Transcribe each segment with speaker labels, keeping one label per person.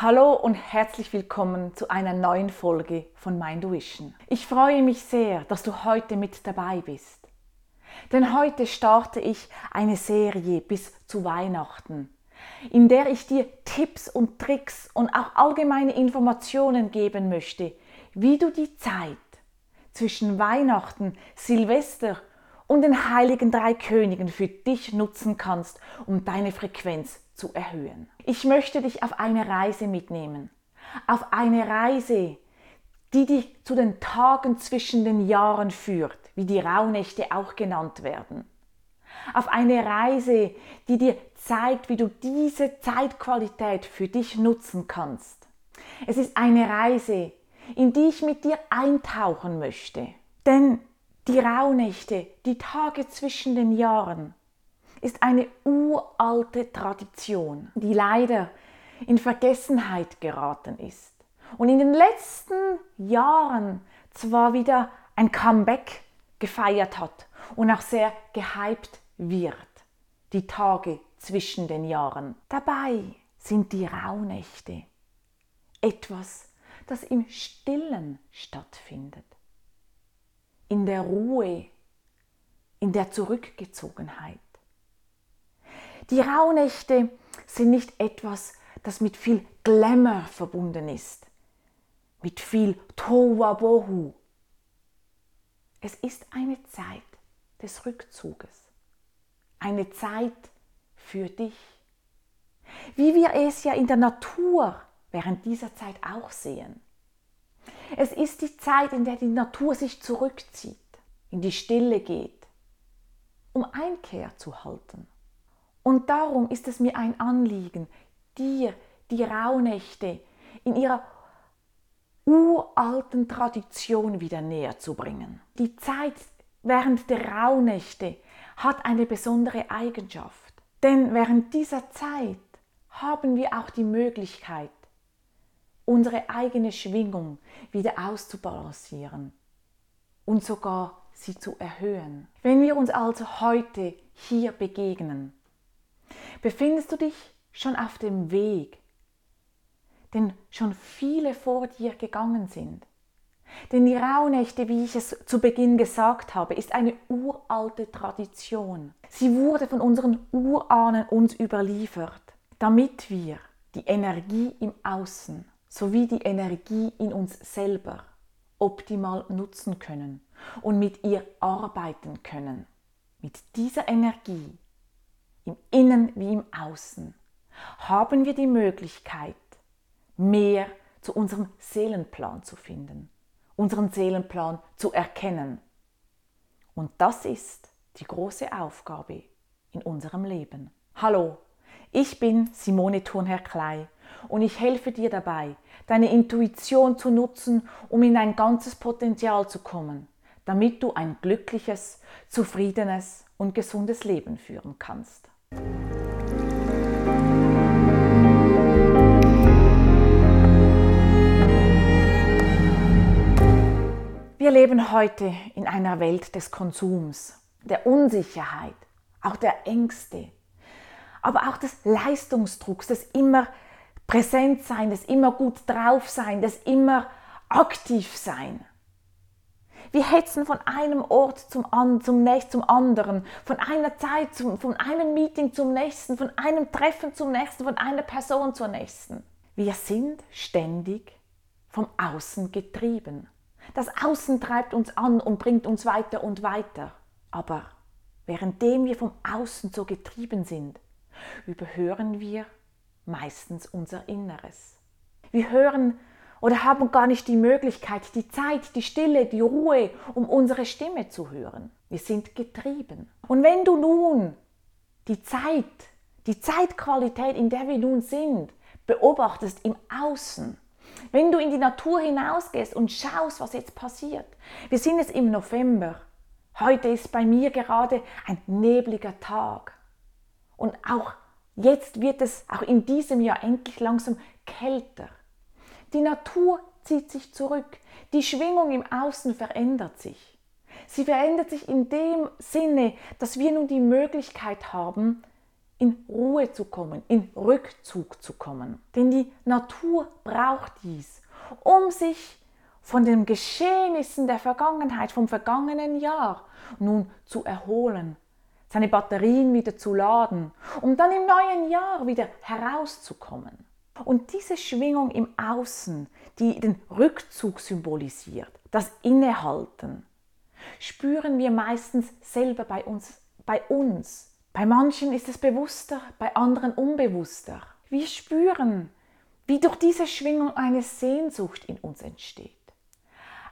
Speaker 1: Hallo und herzlich willkommen zu einer neuen Folge von Mind Vision. Ich freue mich sehr, dass du heute mit dabei bist. Denn heute starte ich eine Serie bis zu Weihnachten, in der ich dir Tipps und Tricks und auch allgemeine Informationen geben möchte, wie du die Zeit zwischen Weihnachten, Silvester und den heiligen drei Königen für dich nutzen kannst, um deine Frequenz zu erhöhen. Ich möchte dich auf eine Reise mitnehmen. Auf eine Reise, die dich zu den Tagen zwischen den Jahren führt, wie die Rauhnächte auch genannt werden. Auf eine Reise, die dir zeigt, wie du diese Zeitqualität für dich nutzen kannst. Es ist eine Reise, in die ich mit dir eintauchen möchte. Denn die Rauhnächte, die Tage zwischen den Jahren, ist eine uralte Tradition, die leider in Vergessenheit geraten ist und in den letzten Jahren zwar wieder ein Comeback gefeiert hat und auch sehr gehypt wird, die Tage zwischen den Jahren. Dabei sind die Rauhnächte etwas, das im Stillen stattfindet in der Ruhe, in der Zurückgezogenheit. Die Rauhnächte sind nicht etwas, das mit viel Glamour verbunden ist, mit viel Tohuwabohu. Es ist eine Zeit des Rückzuges, eine Zeit für dich, wie wir es ja in der Natur während dieser Zeit auch sehen. Es ist die Zeit, in der die Natur sich zurückzieht, in die Stille geht, um Einkehr zu halten. Und darum ist es mir ein Anliegen, dir die Rauhnächte in ihrer uralten Tradition wieder näher zu bringen. Die Zeit während der Rauhnächte hat eine besondere Eigenschaft. Denn während dieser Zeit haben wir auch die Möglichkeit, unsere eigene Schwingung wieder auszubalancieren und sogar sie zu erhöhen. Wenn wir uns also heute hier begegnen, befindest du dich schon auf dem Weg, denn schon viele vor dir gegangen sind. Denn die Rauhnächte, wie ich es zu Beginn gesagt habe, ist eine uralte Tradition. Sie wurde von unseren Urahnen uns überliefert, damit wir die Energie im Außen sowie die Energie in uns selber optimal nutzen können und mit ihr arbeiten können. Mit dieser Energie, im Innen wie im Außen, haben wir die Möglichkeit, mehr zu unserem Seelenplan zu finden, unseren Seelenplan zu erkennen. Und das ist die große Aufgabe in unserem Leben. Hallo, ich bin Simone Thurnherr-Klei und ich helfe dir dabei, deine Intuition zu nutzen, um in dein ganzes Potenzial zu kommen, damit du ein glückliches, zufriedenes und gesundes Leben führen kannst. Wir leben heute in einer Welt des Konsums, der Unsicherheit, auch der Ängste, aber auch des Leistungsdrucks, des immer präsent sein, das immer gut drauf sein, das immer aktiv sein. Wir hetzen von einem Ort zum, zum, nächsten, zum anderen, von einer Zeit, zum, von einem Meeting zum nächsten, von einem Treffen zum nächsten, von einer Person zur nächsten. Wir sind ständig vom Außen getrieben. Das Außen treibt uns an und bringt uns weiter und weiter. Aber währenddem wir vom Außen so getrieben sind, überhören wir meistens unser Inneres. Wir hören oder haben gar nicht die Möglichkeit, die Zeit, die Stille, die Ruhe, um unsere Stimme zu hören. Wir sind getrieben. Und wenn du nun die Zeit, die Zeitqualität, in der wir nun sind, beobachtest im Außen, wenn du in die Natur hinausgehst und schaust, was jetzt passiert. Wir sind jetzt im November. Heute ist bei mir gerade ein nebliger Tag. Und auch Jetzt wird es auch in diesem Jahr endlich langsam kälter. Die Natur zieht sich zurück. Die Schwingung im Außen verändert sich. Sie verändert sich in dem Sinne, dass wir nun die Möglichkeit haben, in Ruhe zu kommen, in Rückzug zu kommen. Denn die Natur braucht dies, um sich von den Geschehnissen der Vergangenheit, vom vergangenen Jahr nun zu erholen, seine Batterien wieder zu laden, um dann im neuen Jahr wieder herauszukommen. Und diese Schwingung im Außen, die den Rückzug symbolisiert, das Innehalten, spüren wir meistens selber bei uns, bei uns. Bei manchen ist es bewusster, bei anderen unbewusster. Wir spüren, wie durch diese Schwingung eine Sehnsucht in uns entsteht.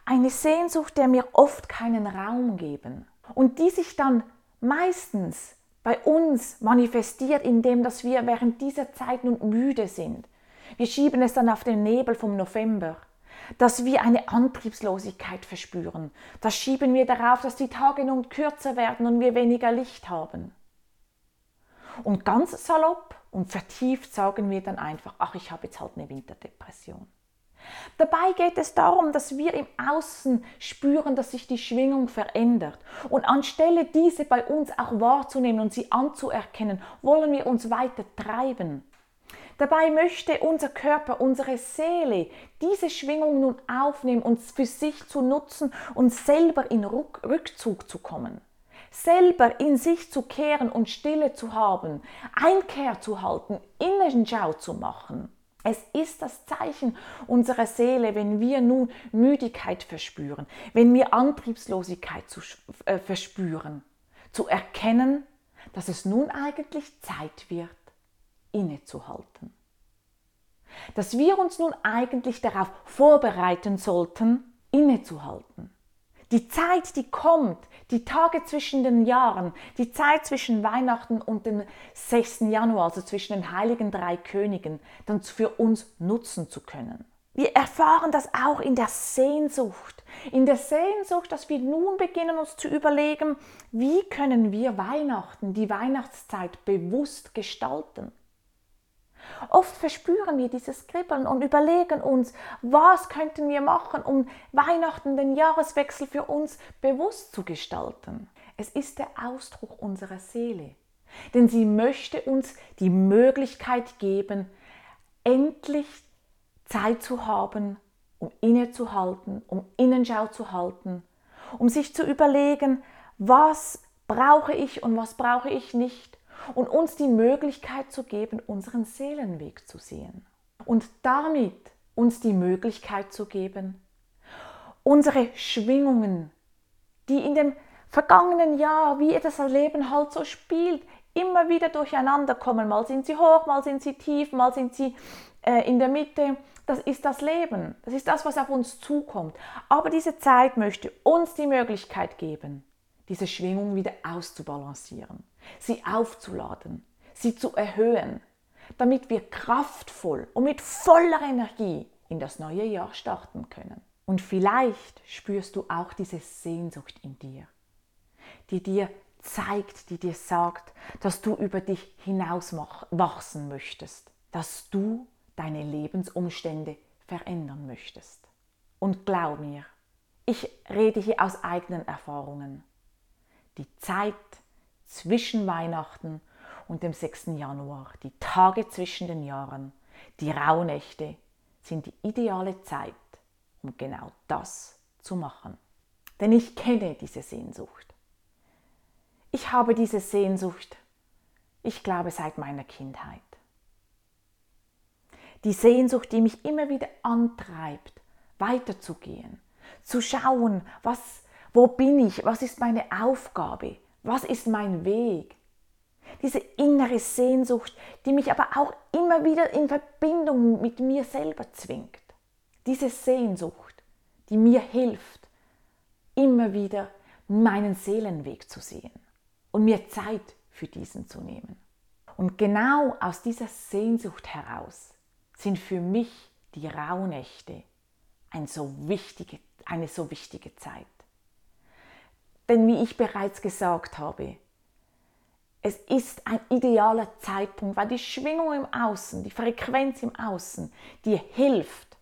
Speaker 1: Eine Sehnsucht, der mir oft keinen Raum geben und die sich dann meistens bei uns manifestiert, indem dass wir während dieser Zeit nun müde sind. Wir schieben es dann auf den Nebel vom November, dass wir eine Antriebslosigkeit verspüren. Das schieben wir darauf, dass die Tage nun kürzer werden und wir weniger Licht haben. Und ganz salopp und vertieft sagen wir dann einfach, ach, ich habe jetzt halt eine Winterdepression. Dabei geht es darum, dass wir im Außen spüren, dass sich die Schwingung verändert. Und anstelle diese bei uns auch wahrzunehmen und sie anzuerkennen, wollen wir uns weiter treiben. Dabei möchte unser Körper, unsere Seele diese Schwingung nun aufnehmen, uns für sich zu nutzen und selber in Rückzug zu kommen. Selber in sich zu kehren und Stille zu haben, Einkehr zu halten, Innenschau zu machen. Es ist das Zeichen unserer Seele, wenn wir nun Müdigkeit verspüren, wenn wir Antriebslosigkeit zu, äh, verspüren, zu erkennen, dass es nun eigentlich Zeit wird, innezuhalten. Dass wir uns nun eigentlich darauf vorbereiten sollten, innezuhalten. Die Zeit, die kommt, die Tage zwischen den Jahren, die Zeit zwischen Weihnachten und dem 6. Januar, also zwischen den heiligen drei Königen, dann für uns nutzen zu können. Wir erfahren das auch in der Sehnsucht. In der Sehnsucht, dass wir nun beginnen uns zu überlegen, wie können wir Weihnachten, die Weihnachtszeit bewusst gestalten. Oft verspüren wir dieses Kribbeln und überlegen uns, was könnten wir machen, um Weihnachten, den Jahreswechsel für uns bewusst zu gestalten. Es ist der Ausdruck unserer Seele, denn sie möchte uns die Möglichkeit geben, endlich Zeit zu haben, um innezuhalten, um Innenschau zu halten, um sich zu überlegen, was brauche ich und was brauche ich nicht und uns die Möglichkeit zu geben, unseren Seelenweg zu sehen. Und damit uns die Möglichkeit zu geben, unsere Schwingungen, die in dem vergangenen Jahr, wie das Leben halt so spielt, immer wieder durcheinander kommen. Mal sind sie hoch, mal sind sie tief, mal sind sie äh, in der Mitte. Das ist das Leben. Das ist das, was auf uns zukommt. Aber diese Zeit möchte uns die Möglichkeit geben, diese Schwingung wieder auszubalancieren, sie aufzuladen, sie zu erhöhen, damit wir kraftvoll und mit voller Energie in das neue Jahr starten können. Und vielleicht spürst du auch diese Sehnsucht in dir, die dir zeigt, die dir sagt, dass du über dich hinaus wachsen möchtest, dass du deine Lebensumstände verändern möchtest. Und glaub mir, ich rede hier aus eigenen Erfahrungen. Die Zeit zwischen Weihnachten und dem 6. Januar, die Tage zwischen den Jahren, die Rauhnächte sind die ideale Zeit, um genau das zu machen. Denn ich kenne diese Sehnsucht. Ich habe diese Sehnsucht, ich glaube, seit meiner Kindheit. Die Sehnsucht, die mich immer wieder antreibt, weiterzugehen, zu schauen, was wo bin ich? Was ist meine Aufgabe? Was ist mein Weg? Diese innere Sehnsucht, die mich aber auch immer wieder in Verbindung mit mir selber zwingt. Diese Sehnsucht, die mir hilft, immer wieder meinen Seelenweg zu sehen und mir Zeit für diesen zu nehmen. Und genau aus dieser Sehnsucht heraus sind für mich die Rauhnächte eine so wichtige, eine so wichtige Zeit. Denn wie ich bereits gesagt habe, es ist ein idealer Zeitpunkt, weil die Schwingung im Außen, die Frequenz im Außen dir hilft,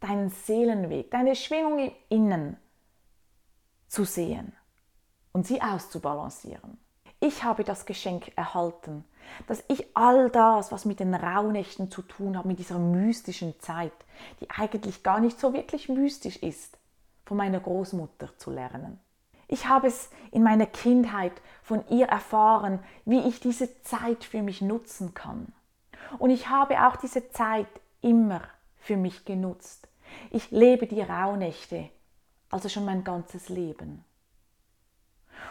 Speaker 1: deinen Seelenweg, deine Schwingung im Innen zu sehen und sie auszubalancieren. Ich habe das Geschenk erhalten, dass ich all das, was mit den Rauhnächten zu tun hat, mit dieser mystischen Zeit, die eigentlich gar nicht so wirklich mystisch ist, von meiner Großmutter zu lernen. Ich habe es in meiner Kindheit von ihr erfahren, wie ich diese Zeit für mich nutzen kann. Und ich habe auch diese Zeit immer für mich genutzt. Ich lebe die Rauhnächte, also schon mein ganzes Leben.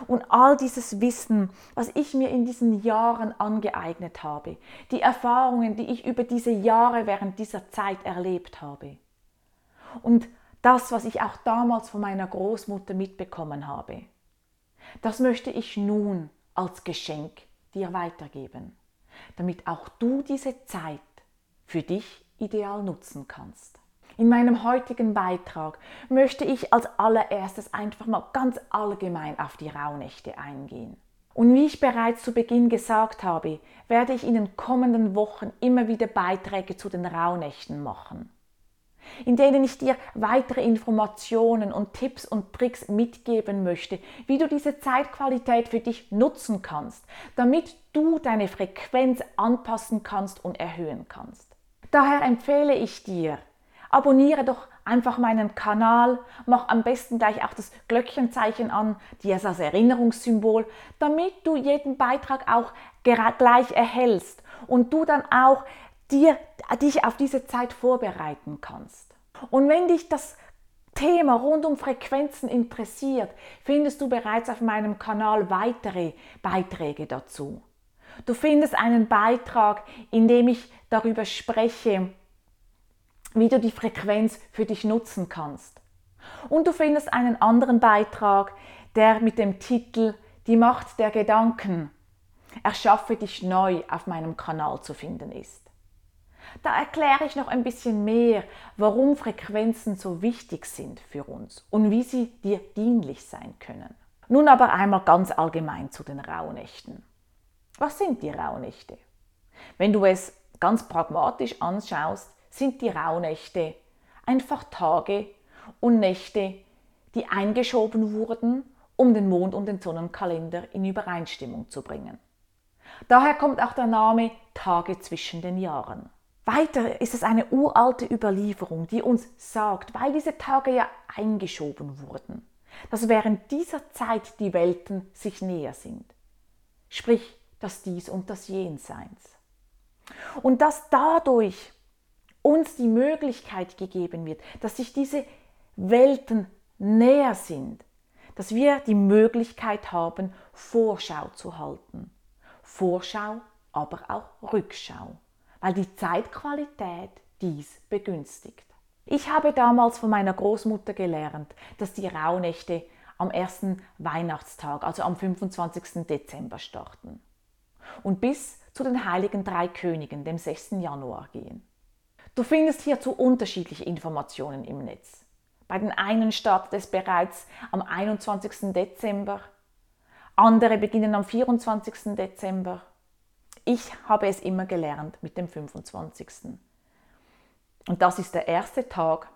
Speaker 1: Und all dieses Wissen, was ich mir in diesen Jahren angeeignet habe, die Erfahrungen, die ich über diese Jahre während dieser Zeit erlebt habe. Und das, was ich auch damals von meiner Großmutter mitbekommen habe, das möchte ich nun als Geschenk dir weitergeben, damit auch du diese Zeit für dich ideal nutzen kannst. In meinem heutigen Beitrag möchte ich als allererstes einfach mal ganz allgemein auf die Rauhnächte eingehen. Und wie ich bereits zu Beginn gesagt habe, werde ich in den kommenden Wochen immer wieder Beiträge zu den Rauhnächten machen in denen ich dir weitere Informationen und Tipps und Tricks mitgeben möchte, wie du diese Zeitqualität für dich nutzen kannst, damit du deine Frequenz anpassen kannst und erhöhen kannst. Daher empfehle ich dir, abonniere doch einfach meinen Kanal, mach am besten gleich auch das Glöckchenzeichen an, dir als Erinnerungssymbol, damit du jeden Beitrag auch gleich erhältst und du dann auch dir, dich auf diese Zeit vorbereiten kannst. Und wenn dich das Thema rund um Frequenzen interessiert, findest du bereits auf meinem Kanal weitere Beiträge dazu. Du findest einen Beitrag, in dem ich darüber spreche, wie du die Frequenz für dich nutzen kannst. Und du findest einen anderen Beitrag, der mit dem Titel Die Macht der Gedanken Erschaffe dich neu auf meinem Kanal zu finden ist. Da erkläre ich noch ein bisschen mehr, warum Frequenzen so wichtig sind für uns und wie sie dir dienlich sein können. Nun aber einmal ganz allgemein zu den Rauhnächten. Was sind die Rauhnächte? Wenn du es ganz pragmatisch anschaust, sind die Rauhnächte einfach Tage und Nächte, die eingeschoben wurden, um den Mond- und den Sonnenkalender in Übereinstimmung zu bringen. Daher kommt auch der Name Tage zwischen den Jahren. Weiter ist es eine uralte Überlieferung, die uns sagt, weil diese Tage ja eingeschoben wurden, dass während dieser Zeit die Welten sich näher sind. Sprich, das Dies und das Jenseits. Und dass dadurch uns die Möglichkeit gegeben wird, dass sich diese Welten näher sind, dass wir die Möglichkeit haben, Vorschau zu halten. Vorschau, aber auch Rückschau weil die Zeitqualität dies begünstigt. Ich habe damals von meiner Großmutter gelernt, dass die Rauhnächte am ersten Weihnachtstag, also am 25. Dezember starten und bis zu den heiligen drei Königen, dem 6. Januar gehen. Du findest hierzu unterschiedliche Informationen im Netz. Bei den einen startet es bereits am 21. Dezember, andere beginnen am 24. Dezember ich habe es immer gelernt mit dem 25. Und das ist der erste Tag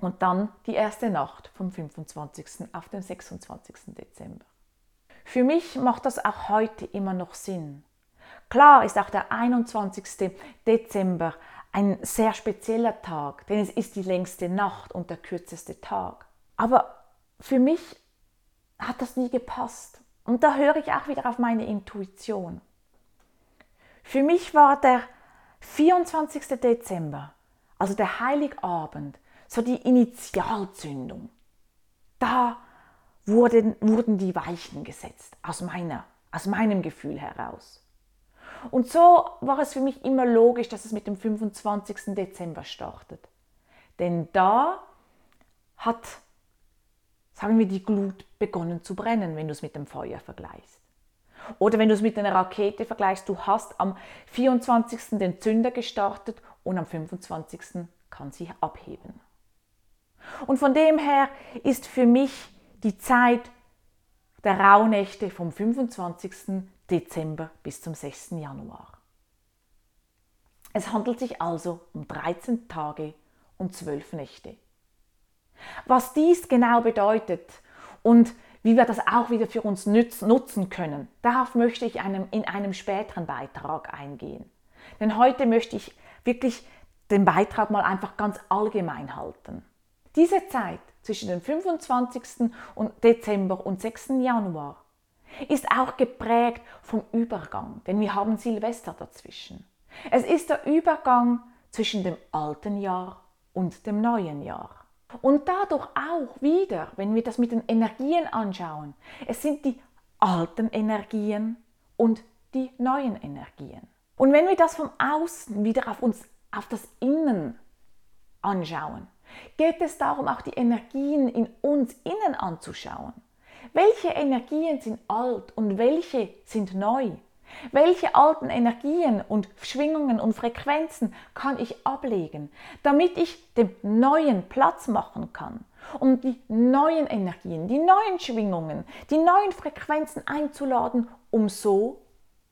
Speaker 1: und dann die erste Nacht vom 25. auf den 26. Dezember. Für mich macht das auch heute immer noch Sinn. Klar ist auch der 21. Dezember ein sehr spezieller Tag, denn es ist die längste Nacht und der kürzeste Tag. Aber für mich hat das nie gepasst. Und da höre ich auch wieder auf meine Intuition. Für mich war der 24. Dezember, also der Heiligabend, so die Initialzündung. Da wurden, wurden die Weichen gesetzt, aus, meiner, aus meinem Gefühl heraus. Und so war es für mich immer logisch, dass es mit dem 25. Dezember startet. Denn da hat, sagen wir, die Glut begonnen zu brennen, wenn du es mit dem Feuer vergleichst. Oder wenn du es mit einer Rakete vergleichst, du hast am 24. den Zünder gestartet und am 25. kann sie abheben. Und von dem her ist für mich die Zeit der Rauhnächte vom 25. Dezember bis zum 6. Januar. Es handelt sich also um 13 Tage und 12 Nächte. Was dies genau bedeutet und wie wir das auch wieder für uns nutzen können. Darauf möchte ich einem, in einem späteren Beitrag eingehen. Denn heute möchte ich wirklich den Beitrag mal einfach ganz allgemein halten. Diese Zeit zwischen dem 25. Dezember und 6. Januar ist auch geprägt vom Übergang, denn wir haben Silvester dazwischen. Es ist der Übergang zwischen dem alten Jahr und dem neuen Jahr. Und dadurch auch wieder, wenn wir das mit den Energien anschauen, es sind die alten Energien und die neuen Energien. Und wenn wir das vom Außen wieder auf uns, auf das Innen anschauen, geht es darum, auch die Energien in uns innen anzuschauen. Welche Energien sind alt und welche sind neu? Welche alten Energien und Schwingungen und Frequenzen kann ich ablegen, damit ich dem Neuen Platz machen kann, um die neuen Energien, die neuen Schwingungen, die neuen Frequenzen einzuladen, um so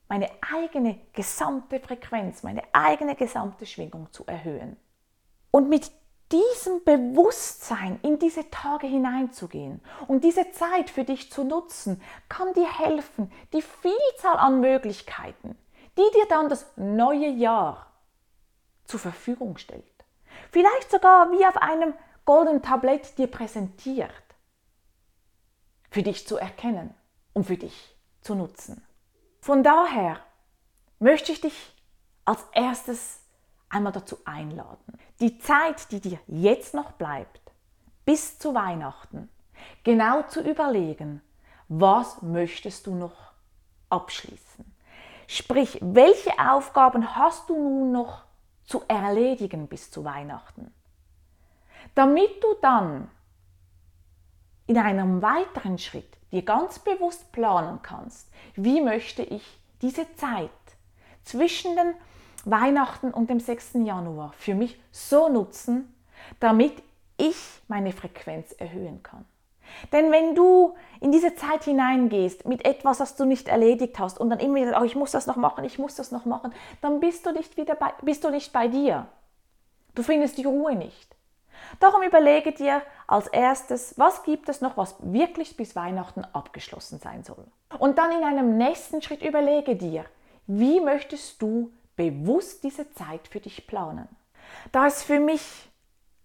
Speaker 1: meine eigene gesamte Frequenz, meine eigene gesamte Schwingung zu erhöhen. Und mit diesem Bewusstsein in diese Tage hineinzugehen und diese Zeit für dich zu nutzen, kann dir helfen, die Vielzahl an Möglichkeiten, die dir dann das neue Jahr zur Verfügung stellt. Vielleicht sogar wie auf einem goldenen Tablett dir präsentiert, für dich zu erkennen und für dich zu nutzen. Von daher möchte ich dich als erstes einmal dazu einladen, die Zeit, die dir jetzt noch bleibt, bis zu Weihnachten, genau zu überlegen, was möchtest du noch abschließen. Sprich, welche Aufgaben hast du nun noch zu erledigen bis zu Weihnachten? Damit du dann in einem weiteren Schritt dir ganz bewusst planen kannst, wie möchte ich diese Zeit zwischen den Weihnachten und dem 6. Januar für mich so nutzen, damit ich meine Frequenz erhöhen kann. Denn wenn du in diese Zeit hineingehst mit etwas, das du nicht erledigt hast und dann immer wieder, oh, ich muss das noch machen, ich muss das noch machen, dann bist du nicht wieder bei, bist du nicht bei dir. Du findest die Ruhe nicht. Darum überlege dir als erstes, was gibt es noch, was wirklich bis Weihnachten abgeschlossen sein soll. Und dann in einem nächsten Schritt überlege dir, wie möchtest du bewusst diese Zeit für dich planen. Da es für mich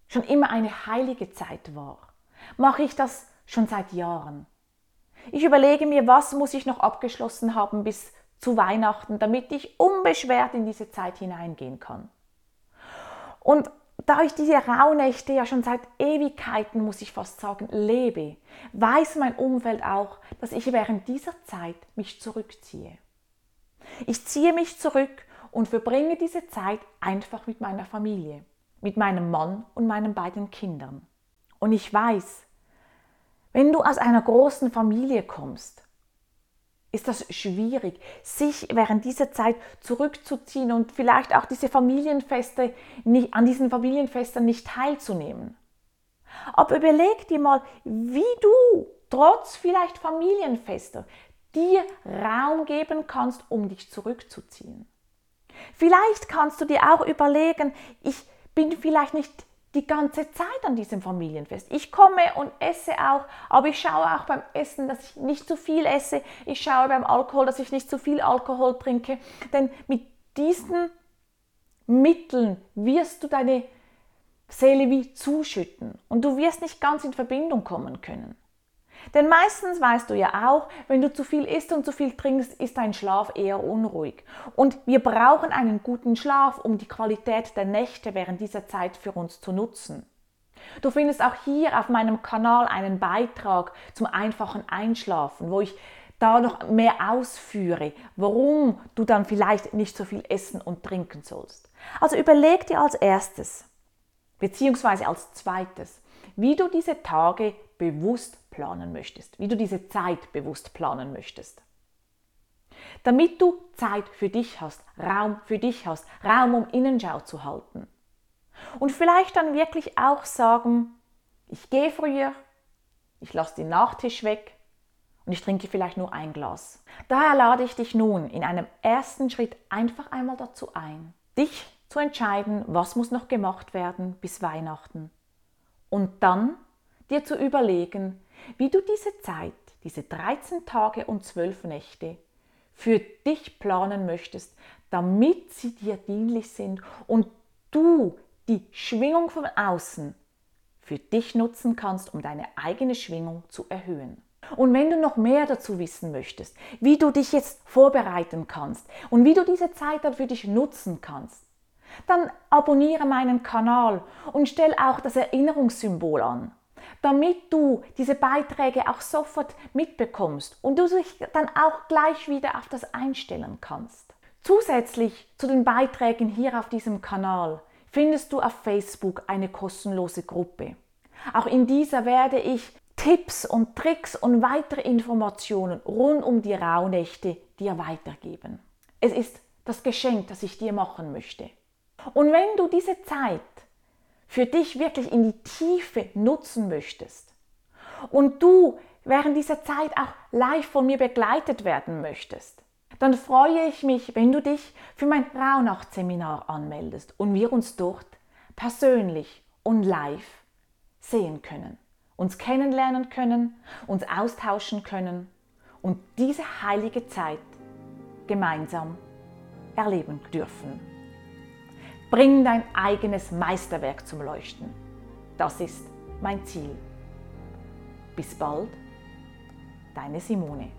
Speaker 1: schon immer eine heilige Zeit war, mache ich das schon seit Jahren. Ich überlege mir, was muss ich noch abgeschlossen haben bis zu Weihnachten, damit ich unbeschwert in diese Zeit hineingehen kann. Und da ich diese Rauhnächte ja schon seit Ewigkeiten, muss ich fast sagen, lebe, weiß mein Umfeld auch, dass ich während dieser Zeit mich zurückziehe. Ich ziehe mich zurück und verbringe diese Zeit einfach mit meiner Familie, mit meinem Mann und meinen beiden Kindern. Und ich weiß, wenn du aus einer großen Familie kommst, ist das schwierig, sich während dieser Zeit zurückzuziehen und vielleicht auch diese Familienfeste nicht, an diesen Familienfesten nicht teilzunehmen. Aber überleg dir mal, wie du trotz vielleicht Familienfester dir Raum geben kannst, um dich zurückzuziehen. Vielleicht kannst du dir auch überlegen, ich bin vielleicht nicht die ganze Zeit an diesem Familienfest. Ich komme und esse auch, aber ich schaue auch beim Essen, dass ich nicht zu viel esse. Ich schaue beim Alkohol, dass ich nicht zu viel Alkohol trinke. Denn mit diesen Mitteln wirst du deine Seele wie zuschütten und du wirst nicht ganz in Verbindung kommen können. Denn meistens weißt du ja auch, wenn du zu viel isst und zu viel trinkst, ist dein Schlaf eher unruhig. Und wir brauchen einen guten Schlaf, um die Qualität der Nächte während dieser Zeit für uns zu nutzen. Du findest auch hier auf meinem Kanal einen Beitrag zum einfachen Einschlafen, wo ich da noch mehr ausführe, warum du dann vielleicht nicht so viel essen und trinken sollst. Also überleg dir als erstes, beziehungsweise als zweites, wie du diese Tage bewusst planen möchtest, wie du diese Zeit bewusst planen möchtest. Damit du Zeit für dich hast, Raum für dich hast, Raum um Innenschau zu halten. Und vielleicht dann wirklich auch sagen, ich gehe früher, ich lasse den Nachtisch weg und ich trinke vielleicht nur ein Glas. Daher lade ich dich nun in einem ersten Schritt einfach einmal dazu ein, dich zu entscheiden, was muss noch gemacht werden bis Weihnachten. Und dann dir zu überlegen, wie du diese Zeit, diese 13 Tage und 12 Nächte für dich planen möchtest, damit sie dir dienlich sind und du die Schwingung von außen für dich nutzen kannst, um deine eigene Schwingung zu erhöhen. Und wenn du noch mehr dazu wissen möchtest, wie du dich jetzt vorbereiten kannst und wie du diese Zeit dann für dich nutzen kannst, dann abonniere meinen Kanal und stell auch das Erinnerungssymbol an, damit du diese Beiträge auch sofort mitbekommst und du dich dann auch gleich wieder auf das einstellen kannst. Zusätzlich zu den Beiträgen hier auf diesem Kanal findest du auf Facebook eine kostenlose Gruppe. Auch in dieser werde ich Tipps und Tricks und weitere Informationen rund um die Rauhnächte dir weitergeben. Es ist das Geschenk, das ich dir machen möchte. Und wenn du diese Zeit für dich wirklich in die Tiefe nutzen möchtest und du während dieser Zeit auch live von mir begleitet werden möchtest, dann freue ich mich, wenn du dich für mein Rauhnachtseminar anmeldest und wir uns dort persönlich und live sehen können, uns kennenlernen können, uns austauschen können und diese heilige Zeit gemeinsam erleben dürfen. Bring dein eigenes Meisterwerk zum Leuchten. Das ist mein Ziel. Bis bald, deine Simone.